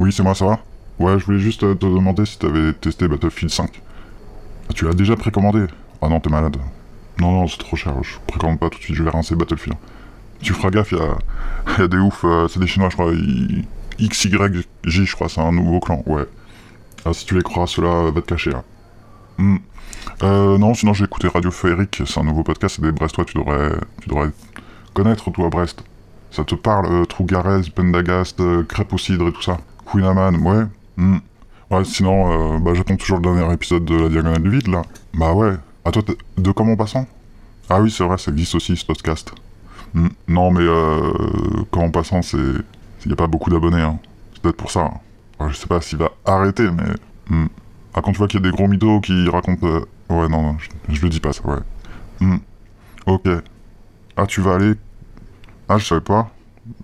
Oui, c'est moi, ça va Ouais, je voulais juste euh, te demander si t'avais testé Battlefield 5. Ah, tu l'as déjà précommandé Ah non, t'es malade. Non, non, c'est trop cher, je précommande pas tout de suite, je vais rincer Battlefield. Tu feras gaffe, il y a, y des oufs, euh, c'est des chinois, je crois. ils- XYJ, je crois, c'est un nouveau clan, ouais. Ah, si tu les crois, cela euh, va te cacher. Hein. Hmm. Non, sinon j'ai écouté Radio Féerique, c'est un nouveau podcast, c'est des Brestois, tu devrais, tu devrais connaître, toi, Brest. Ça te parle, euh, Trougarez, Pendagast, Crêpe au cidre et tout ça? Queen ouais. Hmm. Ouais, sinon, euh, bah, j'attends toujours le dernier épisode de La Diagonale du Vide, là. Bah ouais. Ah, toi, de comment passant? Ah oui, c'est vrai, ça existe aussi, ce podcast. Hmm. Non, mais euh, comment passant, c'est... Il n'y a pas beaucoup d'abonnés, hein. C'est peut-être pour ça. hein. Ouais, je sais pas s'il va arrêter, mais... hmm. Ah, quand tu vois qu'il y a des gros mythos qui racontent... euh, Ouais, non, non, je, je le dis pas, ça, ouais. Ok. Ah, tu vas aller... Ah, je savais pas.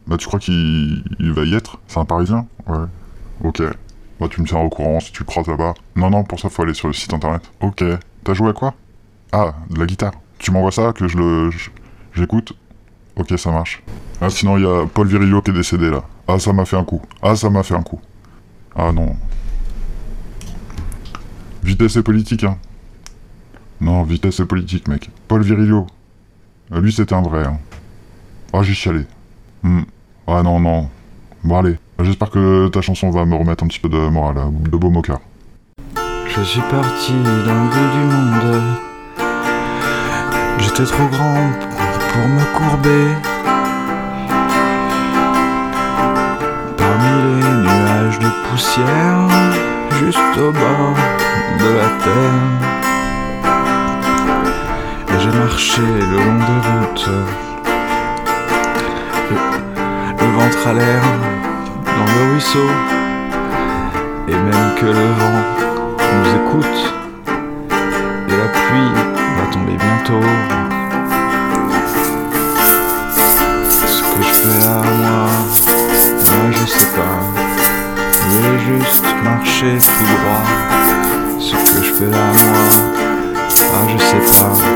Bah, tu crois qu'il il va y être? C'est un Parisien? Ouais. Ok. Bah, tu me tiens au courant si tu le croises là-bas. Non, non, pour ça, faut aller sur le site internet. Ok. T'as joué à quoi? Ah, de la guitare. Tu m'envoies ça, que je le... J'écoute? Ok, ça marche. Ah, sinon, il y a Paul Virilio qui est décédé, là. Ah, ça m'a fait un coup. Ah, ça m'a fait un coup. Ah, non. Vitesse et politique, hein. Non, vitesse et politique, mec. Paul Virilio. Euh, Lui, c'était un vrai, hein. Ah, j'ai chialé. Hmm. Ah, non, non. Bon, allez. J'espère que ta chanson va me remettre un petit peu de morale, de beau moqueur. Je suis parti dans le bout du monde. J'étais trop grand pour me courber. Parmi les nuages de poussière, juste au bord de la terre. Et j'ai marché le long des routes. À l'air dans le ruisseau. Et même que le vent nous écoute et la pluie va tomber bientôt. Ce que je fais là, moi, moi je sais pas. Je voulais juste marcher tout droit. Ce que je fais là, moi, ah je sais pas.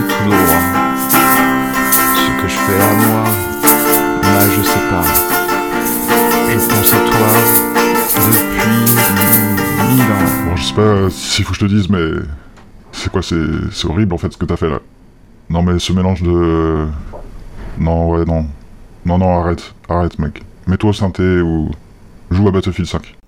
Tout droit ce que je fais à moi, là je sais pas. Je pense à toi depuis mille ans. Bon, je sais pas s'il faut que je te dise, mais... C'est quoi, c'est horrible, en fait, ce que t'as fait, là. Non, mais ce mélange de... Non, ouais, non. Non, non, arrête. Arrête, mec. Mets-toi au synthé ou... Joue à Battlefield 5.